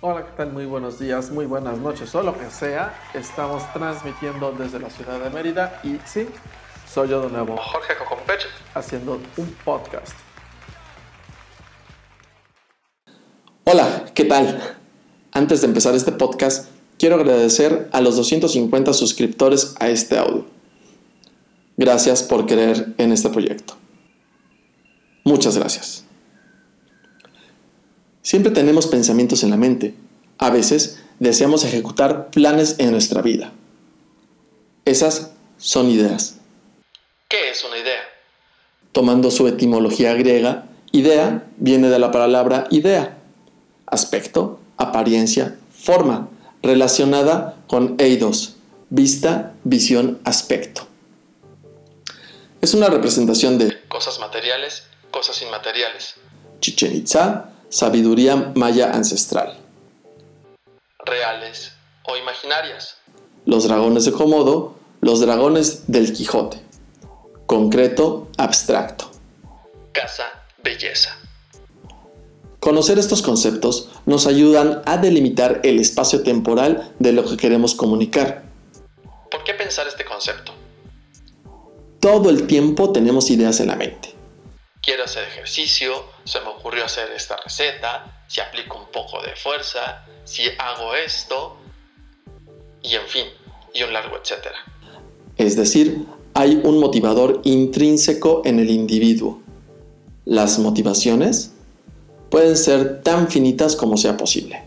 Hola, ¿qué tal? Muy buenos días, muy buenas noches o lo que sea. Estamos transmitiendo desde la ciudad de Mérida y sí, soy yo de nuevo, Jorge Cocompech, haciendo un podcast. Hola, ¿qué tal? Antes de empezar este podcast, quiero agradecer a los 250 suscriptores a este audio. Gracias por creer en este proyecto. Muchas gracias. Siempre tenemos pensamientos en la mente. A veces deseamos ejecutar planes en nuestra vida. Esas son ideas. ¿Qué es una idea? Tomando su etimología griega, idea viene de la palabra idea, aspecto, apariencia, forma, relacionada con eidos, vista, visión, aspecto. Es una representación de cosas materiales, cosas inmateriales. Chichen Itza, sabiduría maya ancestral. Reales o imaginarias. Los dragones de Komodo, los dragones del Quijote. Concreto, abstracto. Casa, belleza. Conocer estos conceptos nos ayudan a delimitar el espacio temporal de lo que queremos comunicar. ¿Por qué pensar este concepto? Todo el tiempo tenemos ideas en la mente quiero hacer ejercicio, se me ocurrió hacer esta receta, si aplico un poco de fuerza, si hago esto, y en fin, y un largo etcétera. Es decir, hay un motivador intrínseco en el individuo. Las motivaciones pueden ser tan finitas como sea posible.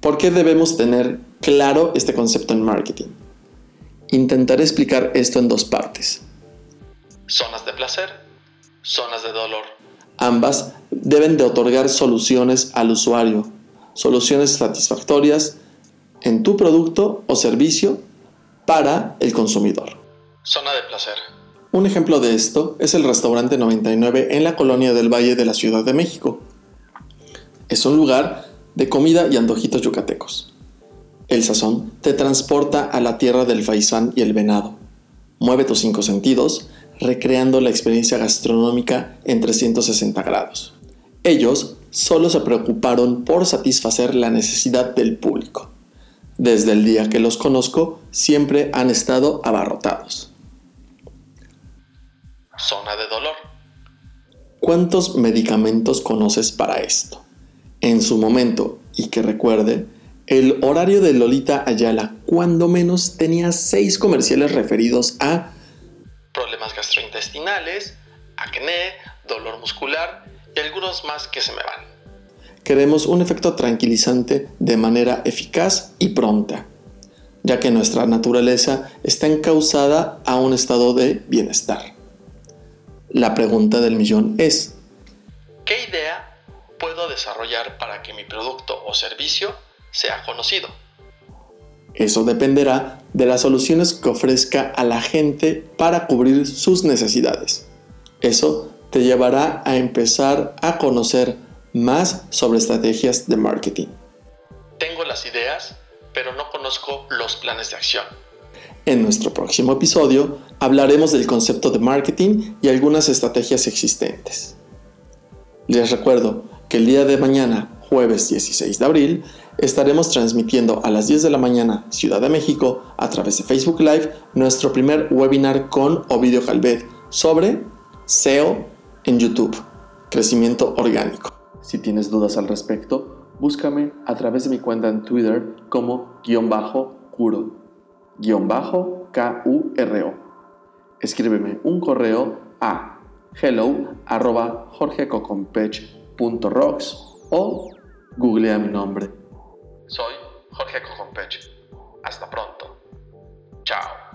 ¿Por qué debemos tener claro este concepto en marketing? Intentaré explicar esto en dos partes. Zonas de placer zonas de dolor. Ambas deben de otorgar soluciones al usuario, soluciones satisfactorias en tu producto o servicio para el consumidor. Zona de placer. Un ejemplo de esto es el restaurante 99 en la colonia del Valle de la Ciudad de México. Es un lugar de comida y antojitos yucatecos. El sazón te transporta a la tierra del faisán y el venado. Mueve tus cinco sentidos recreando la experiencia gastronómica en 360 grados. Ellos solo se preocuparon por satisfacer la necesidad del público. Desde el día que los conozco, siempre han estado abarrotados. Zona de dolor. ¿Cuántos medicamentos conoces para esto? En su momento, y que recuerde, el horario de Lolita Ayala, cuando menos, tenía seis comerciales referidos a gastrointestinales, acné, dolor muscular y algunos más que se me van. Queremos un efecto tranquilizante de manera eficaz y pronta, ya que nuestra naturaleza está encausada a un estado de bienestar. La pregunta del millón es, ¿qué idea puedo desarrollar para que mi producto o servicio sea conocido? Eso dependerá de las soluciones que ofrezca a la gente para cubrir sus necesidades. Eso te llevará a empezar a conocer más sobre estrategias de marketing. Tengo las ideas, pero no conozco los planes de acción. En nuestro próximo episodio hablaremos del concepto de marketing y algunas estrategias existentes. Les recuerdo que el día de mañana, jueves 16 de abril, estaremos transmitiendo a las 10 de la mañana Ciudad de México a través de Facebook Live nuestro primer webinar con Ovidio Calvet sobre SEO en YouTube, crecimiento orgánico. Si tienes dudas al respecto, búscame a través de mi cuenta en Twitter como guion bajo curo, guion bajo K-U-R-O. Escríbeme un correo a hello arroba o googlea mi nombre. Jorge Cojonpeche. Hasta pronto. Chao.